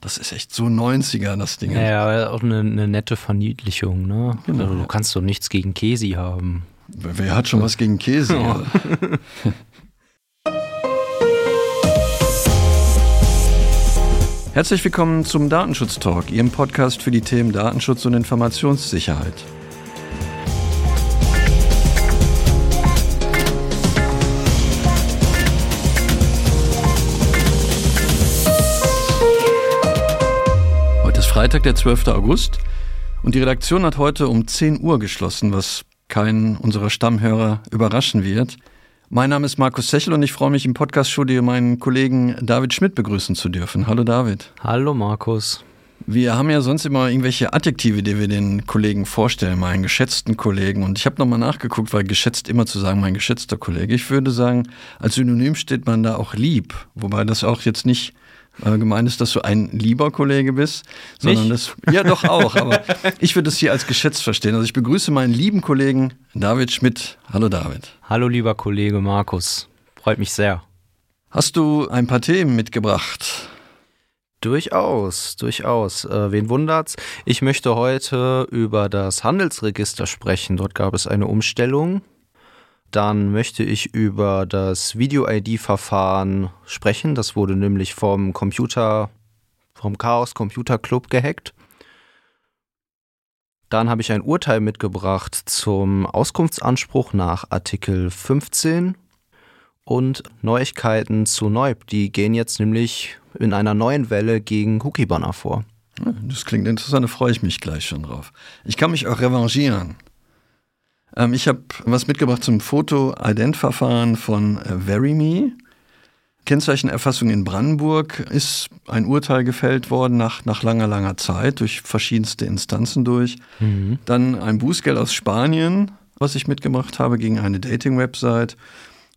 Das ist echt so 90er, das Ding. Ja, ja auch eine, eine nette Verniedlichung, ne? Genau. Also, du kannst doch nichts gegen Käsi haben. Wer hat schon was gegen Käse? Ja. Herzlich willkommen zum Datenschutz Talk, Ihrem Podcast für die Themen Datenschutz und Informationssicherheit. Freitag, der 12. August und die Redaktion hat heute um 10 Uhr geschlossen, was keinen unserer Stammhörer überraschen wird. Mein Name ist Markus Sechel und ich freue mich im Podcast-Studio meinen Kollegen David Schmidt begrüßen zu dürfen. Hallo David. Hallo Markus. Wir haben ja sonst immer irgendwelche Adjektive, die wir den Kollegen vorstellen, meinen geschätzten Kollegen. Und ich habe nochmal nachgeguckt, weil geschätzt immer zu sagen, mein geschätzter Kollege. Ich würde sagen, als Synonym steht man da auch lieb. Wobei das auch jetzt nicht äh, gemeint ist, dass du ein lieber Kollege bist, sondern das ja doch auch, aber ich würde es hier als geschätzt verstehen. Also ich begrüße meinen lieben Kollegen David Schmidt. Hallo David. Hallo lieber Kollege Markus. Freut mich sehr. Hast du ein paar Themen mitgebracht? Durchaus, durchaus. Äh, wen wundert's? Ich möchte heute über das Handelsregister sprechen. Dort gab es eine Umstellung dann möchte ich über das Video-ID-Verfahren sprechen. Das wurde nämlich vom Computer, vom Chaos Computer Club gehackt. Dann habe ich ein Urteil mitgebracht zum Auskunftsanspruch nach Artikel 15 und Neuigkeiten zu Neub. Die gehen jetzt nämlich in einer neuen Welle gegen Cookie-Banner vor. Das klingt interessant, da freue ich mich gleich schon drauf. Ich kann mich auch revanchieren. Ähm, ich habe was mitgebracht zum Foto-Ident-Verfahren von äh, VeryMe. Kennzeichenerfassung in Brandenburg ist ein Urteil gefällt worden nach, nach langer, langer Zeit durch verschiedenste Instanzen durch. Mhm. Dann ein Bußgeld aus Spanien, was ich mitgemacht habe gegen eine Dating-Website.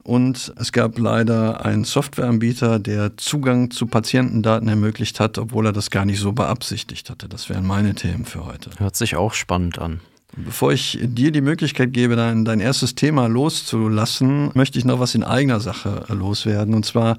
Und es gab leider einen Softwareanbieter, der Zugang zu Patientendaten ermöglicht hat, obwohl er das gar nicht so beabsichtigt hatte. Das wären meine Themen für heute. Hört sich auch spannend an. Bevor ich dir die Möglichkeit gebe, dein, dein erstes Thema loszulassen, möchte ich noch was in eigener Sache loswerden. Und zwar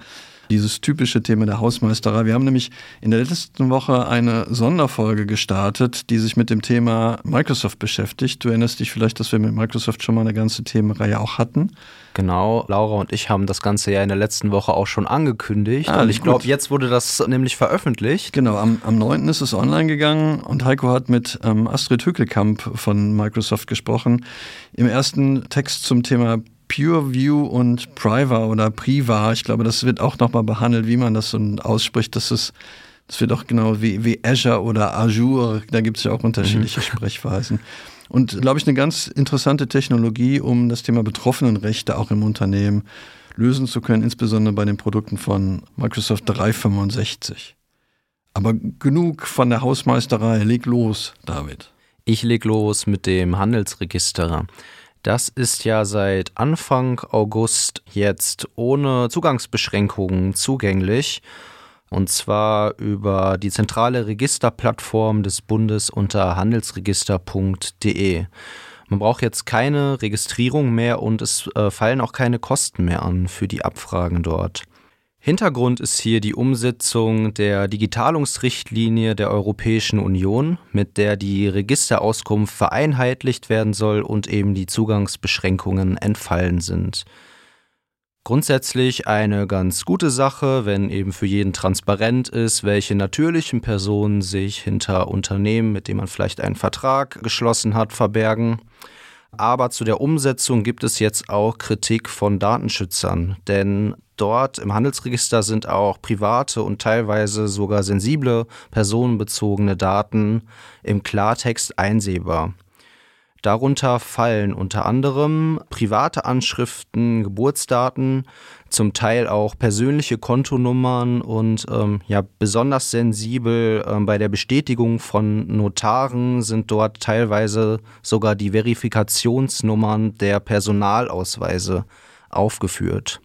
dieses typische Thema der Hausmeisterei. Wir haben nämlich in der letzten Woche eine Sonderfolge gestartet, die sich mit dem Thema Microsoft beschäftigt. Du erinnerst dich vielleicht, dass wir mit Microsoft schon mal eine ganze Themenreihe auch hatten. Genau, Laura und ich haben das Ganze ja in der letzten Woche auch schon angekündigt. Ah, und ich glaube, jetzt wurde das nämlich veröffentlicht. Genau, am, am 9. ist es online gegangen und Heiko hat mit ähm, Astrid Hückelkamp von Microsoft gesprochen. Im ersten Text zum Thema PureView und Priva oder Priva. Ich glaube, das wird auch nochmal behandelt, wie man das so ausspricht. Das ist, das wird auch genau wie, wie Azure oder Azure. Da gibt es ja auch unterschiedliche mhm. Sprechweisen. Und glaube ich, eine ganz interessante Technologie, um das Thema Betroffenenrechte auch im Unternehmen lösen zu können, insbesondere bei den Produkten von Microsoft 365. Aber genug von der Hausmeisterei. Leg los, David. Ich leg los mit dem Handelsregister. Das ist ja seit Anfang August jetzt ohne Zugangsbeschränkungen zugänglich. Und zwar über die zentrale Registerplattform des Bundes unter handelsregister.de. Man braucht jetzt keine Registrierung mehr und es äh, fallen auch keine Kosten mehr an für die Abfragen dort. Hintergrund ist hier die Umsetzung der Digitalungsrichtlinie der Europäischen Union, mit der die Registerauskunft vereinheitlicht werden soll und eben die Zugangsbeschränkungen entfallen sind. Grundsätzlich eine ganz gute Sache, wenn eben für jeden transparent ist, welche natürlichen Personen sich hinter Unternehmen, mit denen man vielleicht einen Vertrag geschlossen hat, verbergen. Aber zu der Umsetzung gibt es jetzt auch Kritik von Datenschützern, denn dort im Handelsregister sind auch private und teilweise sogar sensible personenbezogene Daten im Klartext einsehbar. Darunter fallen unter anderem private Anschriften, Geburtsdaten, zum Teil auch persönliche Kontonummern und ähm, ja besonders sensibel ähm, bei der Bestätigung von Notaren sind dort teilweise sogar die Verifikationsnummern der Personalausweise aufgeführt.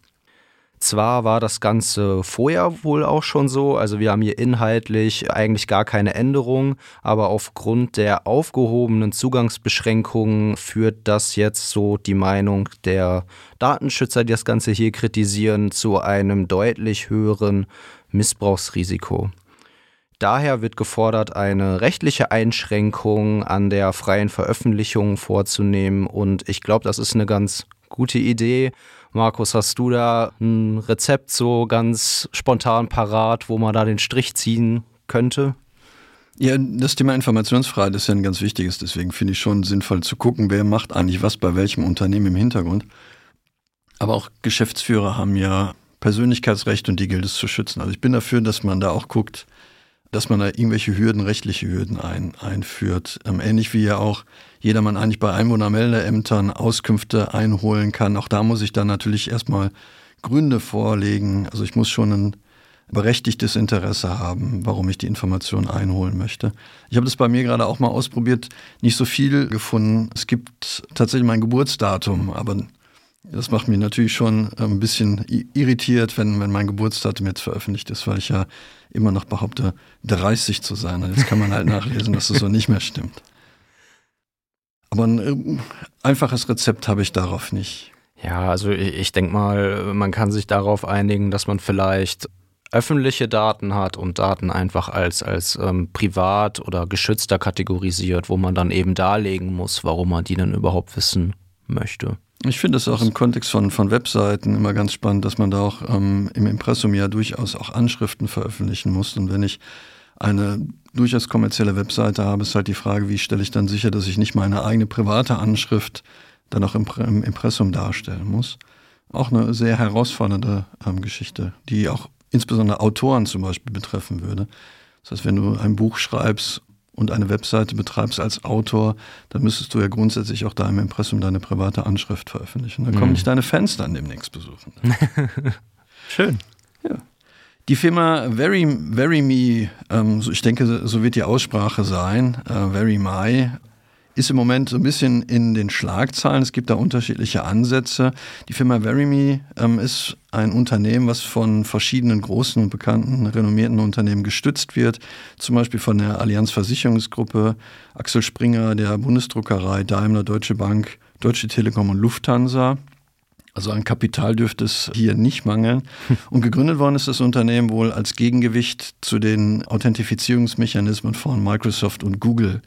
Zwar war das Ganze vorher wohl auch schon so, also wir haben hier inhaltlich eigentlich gar keine Änderung, aber aufgrund der aufgehobenen Zugangsbeschränkungen führt das jetzt so die Meinung der Datenschützer, die das Ganze hier kritisieren, zu einem deutlich höheren Missbrauchsrisiko. Daher wird gefordert, eine rechtliche Einschränkung an der freien Veröffentlichung vorzunehmen. Und ich glaube, das ist eine ganz gute Idee. Markus, hast du da ein Rezept so ganz spontan parat, wo man da den Strich ziehen könnte? Ja, das Thema Informationsfreiheit ist ja ein ganz wichtiges. Deswegen finde ich schon sinnvoll zu gucken, wer macht eigentlich was bei welchem Unternehmen im Hintergrund. Aber auch Geschäftsführer haben ja Persönlichkeitsrecht und die gilt es zu schützen. Also ich bin dafür, dass man da auch guckt, dass man da irgendwelche Hürden, rechtliche Hürden ein, einführt. Ähm, ähnlich wie ja auch jedermann eigentlich bei Einwohnermeldeämtern Auskünfte einholen kann. Auch da muss ich dann natürlich erstmal Gründe vorlegen. Also ich muss schon ein berechtigtes Interesse haben, warum ich die Information einholen möchte. Ich habe das bei mir gerade auch mal ausprobiert, nicht so viel gefunden. Es gibt tatsächlich mein Geburtsdatum, aber das macht mich natürlich schon ein bisschen irritiert, wenn, wenn mein Geburtsdatum jetzt veröffentlicht ist, weil ich ja immer noch behaupte, 30 zu sein. Und jetzt kann man halt nachlesen, dass es so nicht mehr stimmt. Aber ein äh, einfaches Rezept habe ich darauf nicht. Ja, also ich denke mal, man kann sich darauf einigen, dass man vielleicht öffentliche Daten hat und Daten einfach als, als ähm, privat oder geschützter kategorisiert, wo man dann eben darlegen muss, warum man die dann überhaupt wissen möchte. Ich finde es auch im Kontext von, von Webseiten immer ganz spannend, dass man da auch ähm, im Impressum ja durchaus auch Anschriften veröffentlichen muss. Und wenn ich eine durchaus kommerzielle Webseite habe, ist halt die Frage, wie stelle ich dann sicher, dass ich nicht meine eigene private Anschrift dann auch im, im Impressum darstellen muss. Auch eine sehr herausfordernde ähm, Geschichte, die auch insbesondere Autoren zum Beispiel betreffen würde. Das heißt, wenn du ein Buch schreibst und eine Webseite betreibst als Autor, dann müsstest du ja grundsätzlich auch da im Impressum deine private Anschrift veröffentlichen. Dann kommen mhm. nicht deine Fans dann demnächst besuchen. Schön. Ja. Die Firma Very, Very Me, ähm, ich denke, so wird die Aussprache sein, äh, Very My, ist im Moment so ein bisschen in den Schlagzeilen. Es gibt da unterschiedliche Ansätze. Die Firma Verimi ähm, ist ein Unternehmen, was von verschiedenen großen und bekannten, renommierten Unternehmen gestützt wird. Zum Beispiel von der Allianz Versicherungsgruppe, Axel Springer, der Bundesdruckerei, Daimler, Deutsche Bank, Deutsche Telekom und Lufthansa. Also an Kapital dürfte es hier nicht mangeln. Und gegründet worden ist das Unternehmen wohl als Gegengewicht zu den Authentifizierungsmechanismen von Microsoft und Google.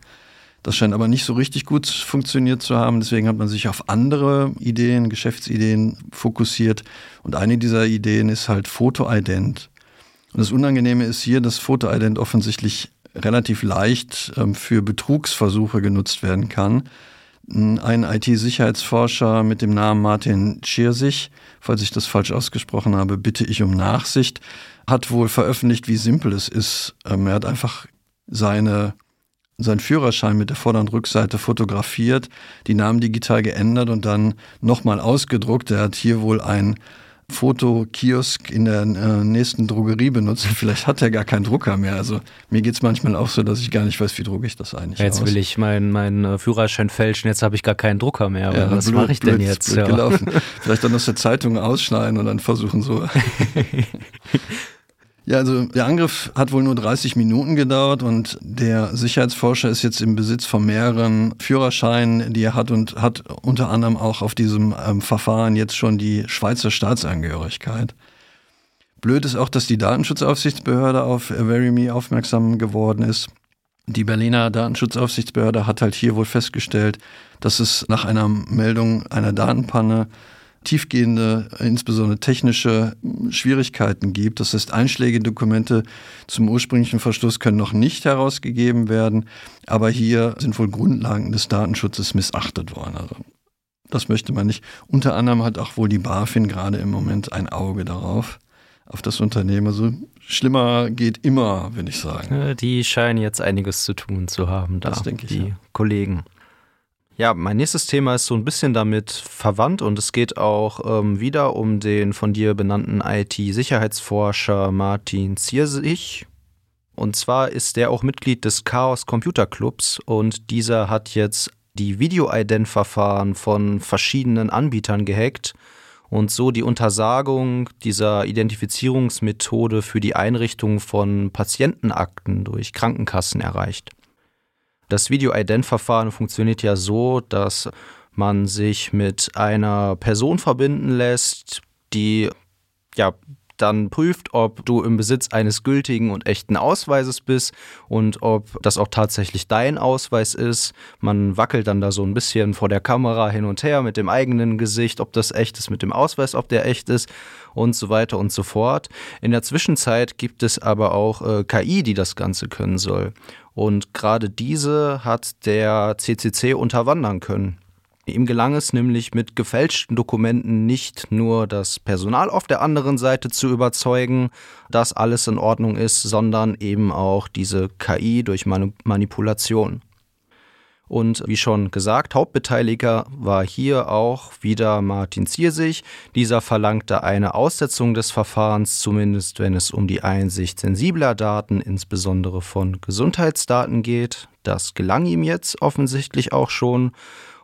Das scheint aber nicht so richtig gut funktioniert zu haben. Deswegen hat man sich auf andere Ideen, Geschäftsideen fokussiert. Und eine dieser Ideen ist halt Fotoident. Und das Unangenehme ist hier, dass Fotoident offensichtlich relativ leicht ähm, für Betrugsversuche genutzt werden kann. Ein IT-Sicherheitsforscher mit dem Namen Martin Schirsich, falls ich das falsch ausgesprochen habe, bitte ich um Nachsicht, hat wohl veröffentlicht, wie simpel es ist. Ähm, er hat einfach seine seinen Führerschein mit der Vorder- und Rückseite fotografiert, die Namen digital geändert und dann nochmal ausgedruckt. Er hat hier wohl ein Fotokiosk in der äh, nächsten Drogerie benutzt. Vielleicht hat er gar keinen Drucker mehr. Also mir geht es manchmal auch so, dass ich gar nicht weiß, wie drucke ich das eigentlich Jetzt aus. will ich meinen mein äh, Führerschein fälschen, jetzt habe ich gar keinen Drucker mehr. Ja, was mache ich denn blöd, jetzt? Blöd ja. gelaufen. Vielleicht dann aus der Zeitung ausschneiden und dann versuchen so Ja, also der Angriff hat wohl nur 30 Minuten gedauert und der Sicherheitsforscher ist jetzt im Besitz von mehreren Führerscheinen, die er hat und hat unter anderem auch auf diesem ähm, Verfahren jetzt schon die Schweizer Staatsangehörigkeit. Blöd ist auch, dass die Datenschutzaufsichtsbehörde auf Verimi aufmerksam geworden ist. Die Berliner Datenschutzaufsichtsbehörde hat halt hier wohl festgestellt, dass es nach einer Meldung einer Datenpanne tiefgehende, insbesondere technische Schwierigkeiten gibt. Das heißt, einschlägige Dokumente zum ursprünglichen Verstoß können noch nicht herausgegeben werden, aber hier sind wohl Grundlagen des Datenschutzes missachtet worden. Also das möchte man nicht. Unter anderem hat auch wohl die BaFin gerade im Moment ein Auge darauf, auf das Unternehmen. Also schlimmer geht immer, würde ich sagen. Die scheinen jetzt einiges zu tun zu haben, da, das denke ich, die ja. Kollegen. Ja, mein nächstes Thema ist so ein bisschen damit verwandt und es geht auch ähm, wieder um den von dir benannten IT-Sicherheitsforscher Martin Ziersich. Und zwar ist der auch Mitglied des Chaos Computer Clubs und dieser hat jetzt die Video-Ident-Verfahren von verschiedenen Anbietern gehackt und so die Untersagung dieser Identifizierungsmethode für die Einrichtung von Patientenakten durch Krankenkassen erreicht. Das Video-Ident-Verfahren funktioniert ja so, dass man sich mit einer Person verbinden lässt, die ja dann prüft, ob du im Besitz eines gültigen und echten Ausweises bist und ob das auch tatsächlich dein Ausweis ist. Man wackelt dann da so ein bisschen vor der Kamera hin und her mit dem eigenen Gesicht, ob das echt ist mit dem Ausweis, ob der echt ist und so weiter und so fort. In der Zwischenzeit gibt es aber auch äh, KI, die das Ganze können soll. Und gerade diese hat der CCC unterwandern können. Ihm gelang es nämlich mit gefälschten Dokumenten nicht nur das Personal auf der anderen Seite zu überzeugen, dass alles in Ordnung ist, sondern eben auch diese KI durch Manipulation. Und wie schon gesagt, Hauptbeteiliger war hier auch wieder Martin Ziersig. Dieser verlangte eine Aussetzung des Verfahrens, zumindest wenn es um die Einsicht sensibler Daten, insbesondere von Gesundheitsdaten geht. Das gelang ihm jetzt offensichtlich auch schon.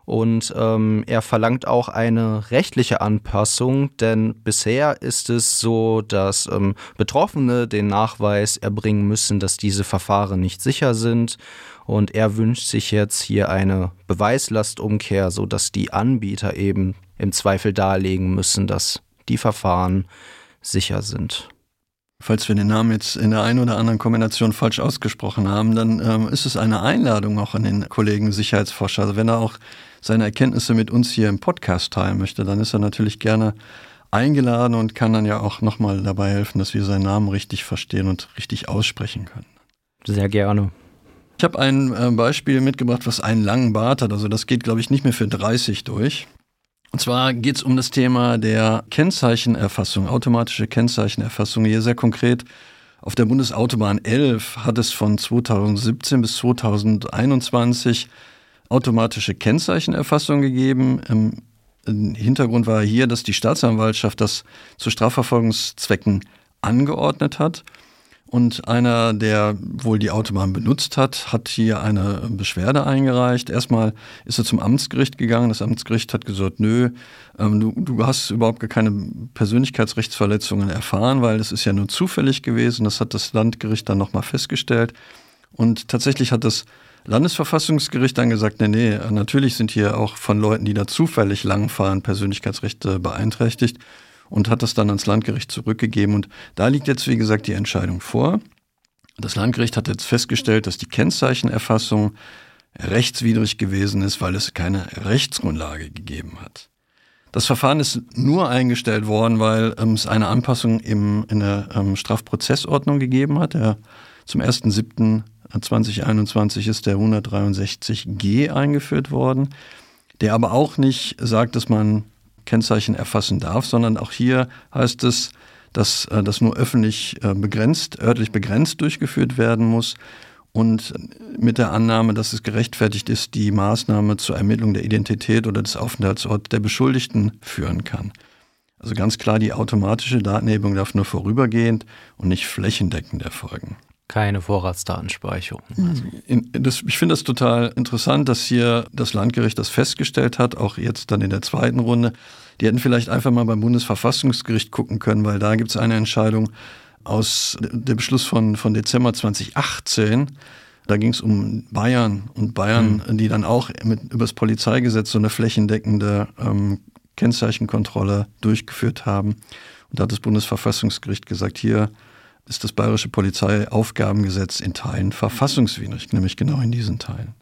Und ähm, er verlangt auch eine rechtliche Anpassung, denn bisher ist es so, dass ähm, Betroffene den Nachweis erbringen müssen, dass diese Verfahren nicht sicher sind. Und er wünscht sich jetzt hier eine Beweislastumkehr, sodass die Anbieter eben im Zweifel darlegen müssen, dass die Verfahren sicher sind. Falls wir den Namen jetzt in der einen oder anderen Kombination falsch ausgesprochen haben, dann ähm, ist es eine Einladung auch an den Kollegen Sicherheitsforscher. Also wenn er auch seine Erkenntnisse mit uns hier im Podcast teilen möchte, dann ist er natürlich gerne eingeladen und kann dann ja auch nochmal dabei helfen, dass wir seinen Namen richtig verstehen und richtig aussprechen können. Sehr gerne. Ich habe ein äh, Beispiel mitgebracht, was einen langen Bart hat. Also das geht, glaube ich, nicht mehr für 30 durch. Und zwar geht es um das Thema der Kennzeichenerfassung, automatische Kennzeichenerfassung. Hier sehr konkret auf der Bundesautobahn 11 hat es von 2017 bis 2021 automatische Kennzeichenerfassung gegeben. Im Hintergrund war hier, dass die Staatsanwaltschaft das zu Strafverfolgungszwecken angeordnet hat. Und einer, der wohl die Autobahn benutzt hat, hat hier eine Beschwerde eingereicht. Erstmal ist er zum Amtsgericht gegangen. Das Amtsgericht hat gesagt, nö, ähm, du, du hast überhaupt gar keine Persönlichkeitsrechtsverletzungen erfahren, weil es ist ja nur zufällig gewesen. Das hat das Landgericht dann nochmal festgestellt. Und tatsächlich hat das Landesverfassungsgericht dann gesagt, nee, nee, natürlich sind hier auch von Leuten, die da zufällig langfahren, Persönlichkeitsrechte beeinträchtigt und hat das dann ans Landgericht zurückgegeben. Und da liegt jetzt, wie gesagt, die Entscheidung vor. Das Landgericht hat jetzt festgestellt, dass die Kennzeichenerfassung rechtswidrig gewesen ist, weil es keine Rechtsgrundlage gegeben hat. Das Verfahren ist nur eingestellt worden, weil ähm, es eine Anpassung im, in der ähm, Strafprozessordnung gegeben hat. Der, zum 1.7.2021 ist der 163g eingeführt worden, der aber auch nicht sagt, dass man Kennzeichen erfassen darf, sondern auch hier heißt es, dass äh, das nur öffentlich äh, begrenzt, örtlich begrenzt durchgeführt werden muss und mit der Annahme, dass es gerechtfertigt ist, die Maßnahme zur Ermittlung der Identität oder des Aufenthaltsorts der Beschuldigten führen kann. Also ganz klar, die automatische Datenhebung darf nur vorübergehend und nicht flächendeckend erfolgen. Keine Vorratsdatenspeicherung. Also. Das, ich finde das total interessant, dass hier das Landgericht das festgestellt hat, auch jetzt dann in der zweiten Runde. Die hätten vielleicht einfach mal beim Bundesverfassungsgericht gucken können, weil da gibt es eine Entscheidung aus dem Beschluss von, von Dezember 2018. Da ging es um Bayern und Bayern, mhm. die dann auch mit, über das Polizeigesetz so eine flächendeckende ähm, Kennzeichenkontrolle durchgeführt haben. Und da hat das Bundesverfassungsgericht gesagt, hier ist das Bayerische Polizeiaufgabengesetz in Teilen verfassungswidrig, nämlich genau in diesen Teilen.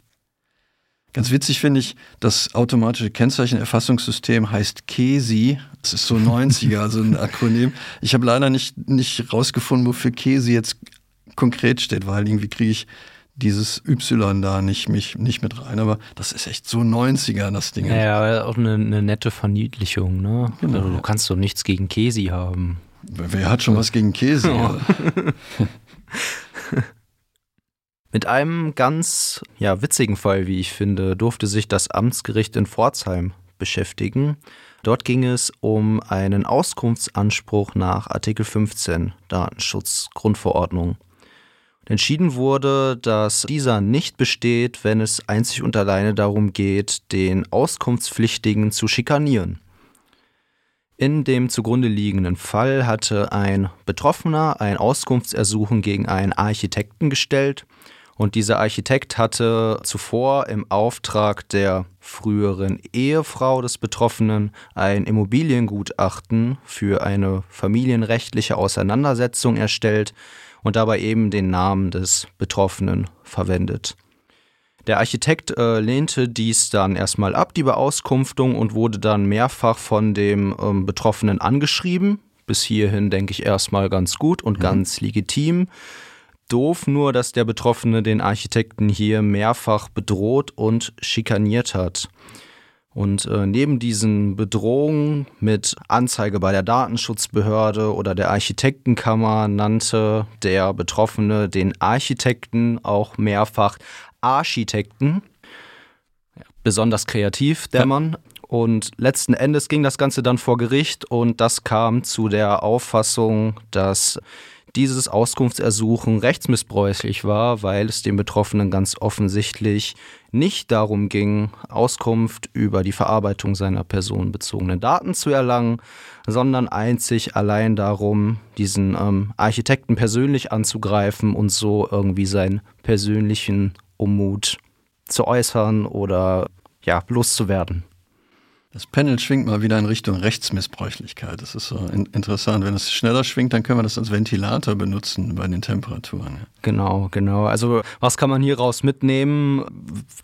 Ganz witzig finde ich, das automatische Kennzeichenerfassungssystem heißt KESI. Das ist so 90er, also ein Akronym. Ich habe leider nicht, nicht rausgefunden, wofür KESI jetzt konkret steht, weil irgendwie kriege ich dieses Y da nicht, mich, nicht mit rein. Aber das ist echt so 90er, das Ding. Ja, aber auch eine, eine nette Verniedlichung. Ne? Genau. Also, du kannst doch nichts gegen Kesi haben. Wer hat schon was gegen Käse? Ja. Mit einem ganz ja, witzigen Fall, wie ich finde, durfte sich das Amtsgericht in Pforzheim beschäftigen. Dort ging es um einen Auskunftsanspruch nach Artikel 15 Datenschutzgrundverordnung. Entschieden wurde, dass dieser nicht besteht, wenn es einzig und alleine darum geht, den Auskunftspflichtigen zu schikanieren. In dem zugrunde liegenden Fall hatte ein Betroffener ein Auskunftsersuchen gegen einen Architekten gestellt Und dieser Architekt hatte zuvor im Auftrag der früheren Ehefrau des Betroffenen ein Immobiliengutachten für eine familienrechtliche Auseinandersetzung erstellt und dabei eben den Namen des Betroffenen verwendet. Der Architekt äh, lehnte dies dann erstmal ab, die Beauskunftung, und wurde dann mehrfach von dem ähm, Betroffenen angeschrieben. Bis hierhin denke ich erstmal ganz gut und mhm. ganz legitim. Doof nur, dass der Betroffene den Architekten hier mehrfach bedroht und schikaniert hat. Und äh, neben diesen Bedrohungen mit Anzeige bei der Datenschutzbehörde oder der Architektenkammer nannte der Betroffene den Architekten auch mehrfach Architekten. Besonders kreativ, der. Mann. Und letzten Endes ging das Ganze dann vor Gericht und das kam zu der Auffassung, dass dieses Auskunftsersuchen rechtsmissbräuchlich war, weil es dem Betroffenen ganz offensichtlich nicht darum ging, Auskunft über die Verarbeitung seiner personenbezogenen Daten zu erlangen, sondern einzig allein darum, diesen ähm, Architekten persönlich anzugreifen und so irgendwie seinen persönlichen Unmut zu äußern oder ja, loszuwerden. Das Panel schwingt mal wieder in Richtung Rechtsmissbräuchlichkeit. Das ist so in interessant. Wenn es schneller schwingt, dann können wir das als Ventilator benutzen bei den Temperaturen. Genau, genau. Also was kann man hieraus mitnehmen?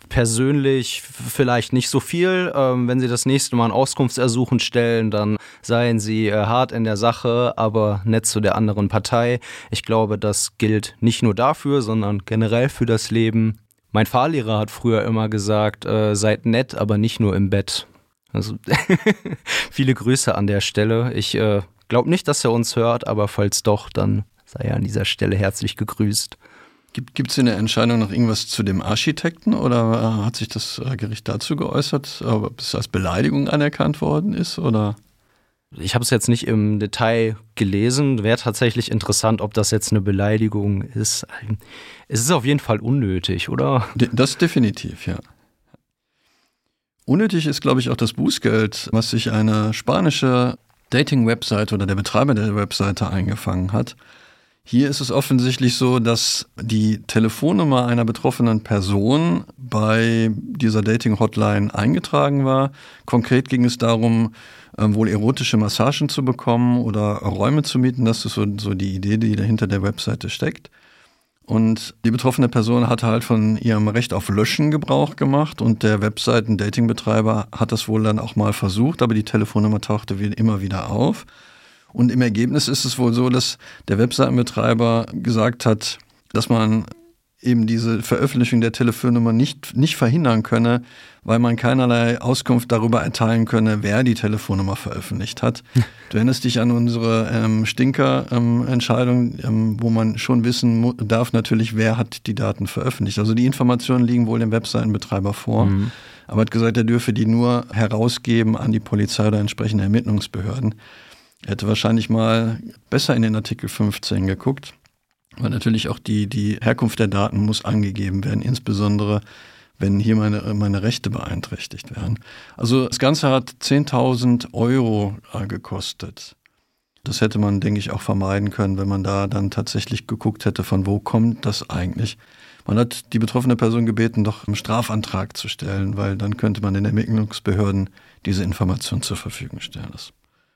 Persönlich vielleicht nicht so viel. Ähm, wenn Sie das nächste Mal ein Auskunftsersuchen stellen, dann seien Sie äh, hart in der Sache, aber nett zu der anderen Partei. Ich glaube, das gilt nicht nur dafür, sondern generell für das Leben. Mein Fahrlehrer hat früher immer gesagt, äh, seid nett, aber nicht nur im Bett. Also viele Grüße an der Stelle. Ich äh, glaube nicht, dass er uns hört, aber falls doch, dann sei er an dieser Stelle herzlich gegrüßt. Gibt es in der Entscheidung noch irgendwas zu dem Architekten oder äh, hat sich das äh, Gericht dazu geäußert, ob es als Beleidigung anerkannt worden ist oder? Ich habe es jetzt nicht im Detail gelesen. Wäre tatsächlich interessant, ob das jetzt eine Beleidigung ist. Es ist auf jeden Fall unnötig, oder? Das definitiv, ja. Unnötig ist, glaube ich, auch das Bußgeld, was sich eine spanische Dating-Webseite oder der Betreiber der Webseite eingefangen hat. Hier ist es offensichtlich so, dass die Telefonnummer einer betroffenen Person bei dieser Dating-Hotline eingetragen war. Konkret ging es darum, ähm, wohl erotische Massagen zu bekommen oder Räume zu mieten. Das ist so, so die Idee, die dahinter der Webseite steckt. Und die betroffene Person hat halt von ihrem Recht auf Löschen Gebrauch gemacht und der Webseiten-Dating-Betreiber hat das wohl dann auch mal versucht, aber die Telefonnummer tauchte immer wieder auf. Und im Ergebnis ist es wohl so, dass der Webseitenbetreiber gesagt hat, dass man eben diese Veröffentlichung der Telefonnummer nicht, nicht verhindern könne, weil man keinerlei Auskunft darüber erteilen könne, wer die Telefonnummer veröffentlicht hat. Du erinnerst dich an unsere ähm, Stinker-Entscheidung, ähm, wo man schon wissen darf natürlich, wer hat die Daten veröffentlicht. Also die Informationen liegen wohl dem Webseitenbetreiber vor. Mhm. Aber hat gesagt, er dürfe die nur herausgeben an die Polizei oder entsprechende Ermittlungsbehörden. Hätte wahrscheinlich mal besser in den Artikel 15 geguckt. Aber natürlich auch die, die Herkunft der Daten muss angegeben werden, insbesondere wenn hier meine, meine Rechte beeinträchtigt werden. Also das Ganze hat 10.000 Euro äh, gekostet. Das hätte man, denke ich, auch vermeiden können, wenn man da dann tatsächlich geguckt hätte, von wo kommt das eigentlich. Man hat die betroffene Person gebeten, doch einen Strafantrag zu stellen, weil dann könnte man den Ermittlungsbehörden diese Information zur Verfügung stellen. Das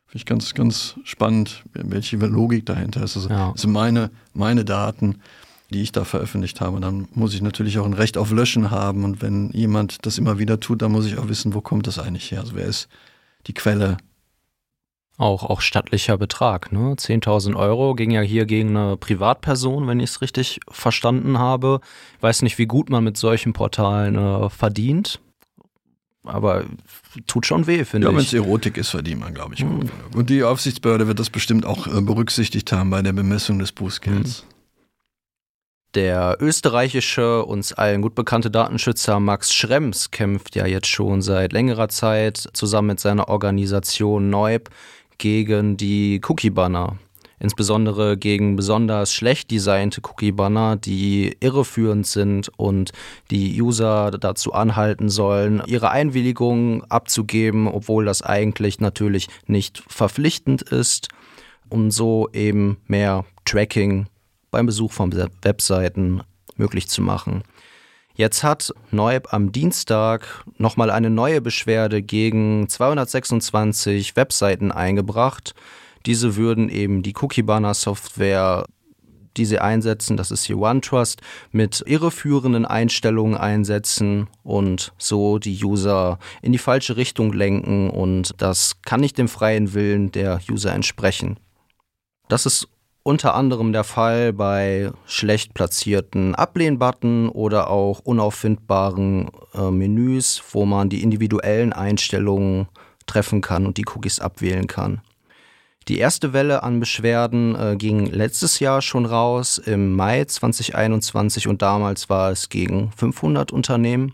Finde ich ganz, ganz spannend, welche Logik dahinter ist. Also, ja. Das sind meine, meine Daten, die ich da veröffentlicht habe. Dann muss ich natürlich auch ein Recht auf Löschen haben. Und wenn jemand das immer wieder tut, dann muss ich auch wissen, wo kommt das eigentlich her? Also wer ist die Quelle? Auch, auch stattlicher Betrag, ne? 10.000 Euro ging ja hier gegen eine Privatperson, wenn ich es richtig verstanden habe. Ich weiß nicht, wie gut man mit solchen Portalen äh, verdient aber tut schon weh, finde ja, ich. Ja, wenn es Erotik ist, verdient man, glaube ich. Mhm. Und die Aufsichtsbehörde wird das bestimmt auch äh, berücksichtigt haben bei der Bemessung des Bußgelds. Mhm. Der österreichische, uns allen gut bekannte Datenschützer Max Schrems kämpft ja jetzt schon seit längerer Zeit zusammen mit seiner Organisation Neub gegen die Cookie-Banner insbesondere gegen besonders schlecht designte Cookie-Banner, die irreführend sind und die User dazu anhalten sollen, ihre Einwilligung abzugeben, obwohl das eigentlich natürlich nicht verpflichtend ist, um so eben mehr Tracking beim Besuch von Webseiten möglich zu machen. Jetzt hat Neub am Dienstag nochmal eine neue Beschwerde gegen 226 Webseiten eingebracht. Diese würden eben die Cookie-Banner-Software die sie einsetzen, das ist hier OneTrust, mit irreführenden Einstellungen einsetzen und so die User in die falsche Richtung lenken und das kann nicht dem freien Willen der User entsprechen. Das ist unter anderem der Fall bei schlecht platzierten Ablehn-Button oder auch unauffindbaren äh, Menüs, wo man die individuellen Einstellungen treffen kann und die Cookies abwählen kann. Die erste Welle an Beschwerden äh, ging letztes Jahr schon raus, im Mai 2021 und damals war es gegen 500 Unternehmen.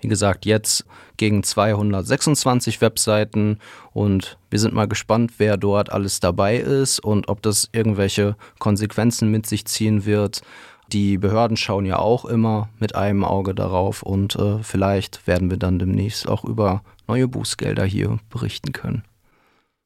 Wie gesagt, jetzt gegen 226 Webseiten und wir sind mal gespannt, wer dort alles dabei ist und ob das irgendwelche Konsequenzen mit sich ziehen wird. Die Behörden schauen ja auch immer mit einem Auge darauf und äh, vielleicht werden wir dann demnächst auch über neue Bußgelder hier berichten können.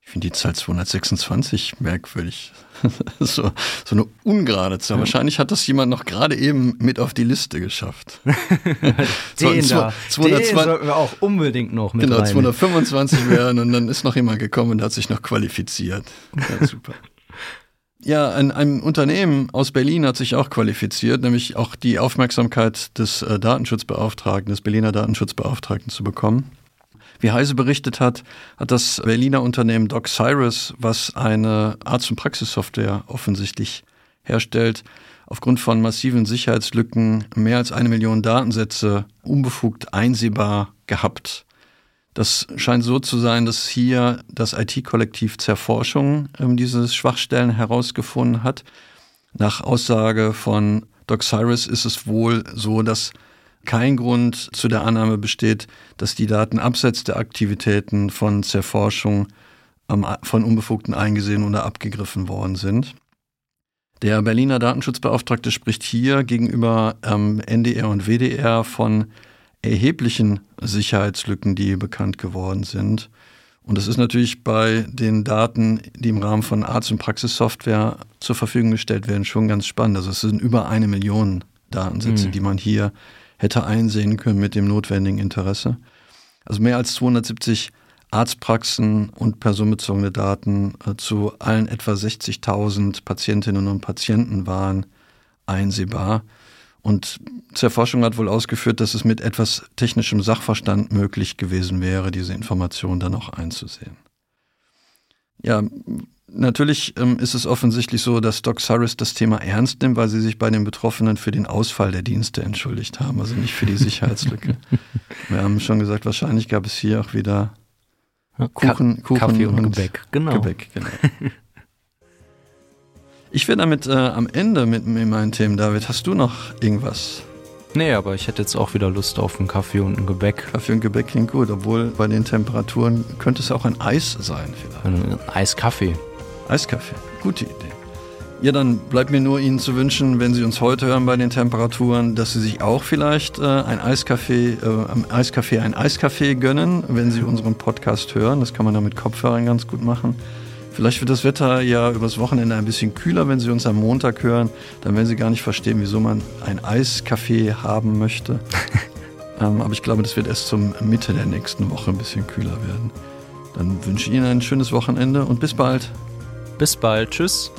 Ich finde die Zahl 226 merkwürdig. so, so eine ungerade Zahl. Wahrscheinlich hat das jemand noch gerade eben mit auf die Liste geschafft. den so, da, 220, den sollten wir auch unbedingt noch mit Genau, rein. 225 wären und dann ist noch jemand gekommen und hat sich noch qualifiziert. Ja, super. Ja, ein, ein, Unternehmen aus Berlin hat sich auch qualifiziert, nämlich auch die Aufmerksamkeit des äh, Datenschutzbeauftragten, des Berliner Datenschutzbeauftragten zu bekommen. Wie Heise berichtet hat, hat das Berliner Unternehmen DocCyrus, was eine Arzt- und Praxissoftware offensichtlich herstellt, aufgrund von massiven Sicherheitslücken mehr als eine Million Datensätze unbefugt einsehbar gehabt. Das scheint so zu sein, dass hier das IT-Kollektiv Zerforschung äh, diese Schwachstellen herausgefunden hat. Nach Aussage von DocCyrus ist es wohl so, dass kein Grund zu der Annahme besteht, dass die Daten abseits der Aktivitäten von Zerforschung von Unbefugten eingesehen oder abgegriffen worden sind. Der Berliner Datenschutzbeauftragte spricht hier gegenüber ähm, NDR und WDR von erheblichen Sicherheitslücken, die bekannt geworden sind. Und das ist natürlich bei den Daten, die im Rahmen von Arzt- und Praxissoftware zur Verfügung gestellt werden, schon ganz spannend. Also es sind über eine Million Datensätze, mhm. die man hier hätte einsehen können mit dem notwendigen Interesse. Also mehr als 270 Arztpraxen und personenbezogene Daten äh, zu allen etwa 60.000 Patientinnen und Patienten waren einsehbar. Und zur Forschung hat wohl ausgeführt, dass es mit etwas technischem Sachverstand möglich gewesen wäre, diese Informationen dann auch einzusehen. Ja, Natürlich ähm, ist es offensichtlich so, dass Doc Cyrus das Thema ernst nimmt, weil sie sich bei den Betroffenen für den Ausfall der Dienste entschuldigt haben, also nicht für die Sicherheitslücke. Wir haben schon gesagt, wahrscheinlich gab es hier auch wieder Kuchen, Kuchen Kaffee und, und Gebäck. Genau. Gebäck, genau. Ich wäre damit äh, am Ende mit, mit meinen Themen, David. Hast du noch irgendwas? Nee, aber ich hätte jetzt auch wieder Lust auf einen Kaffee und ein Gebäck. Kaffee und Gebäck klingt gut, obwohl bei den Temperaturen könnte es auch ein Eis sein vielleicht. Ein Eiskaffee. Eiskaffee, gute Idee. Ja, dann bleibt mir nur Ihnen zu wünschen, wenn Sie uns heute hören bei den Temperaturen, dass Sie sich auch vielleicht äh, ein Eiskaffee, äh, am Eiskaffee ein Eiskaffee gönnen, wenn Sie unseren Podcast hören. Das kann man da mit Kopfhörern ganz gut machen. Vielleicht wird das Wetter ja übers Wochenende ein bisschen kühler, wenn Sie uns am Montag hören. Dann werden Sie gar nicht verstehen, wieso man ein Eiskaffee haben möchte. ähm, aber ich glaube, das wird erst zum Mitte der nächsten Woche ein bisschen kühler werden. Dann wünsche ich Ihnen ein schönes Wochenende und bis bald. Bis bald. Tschüss.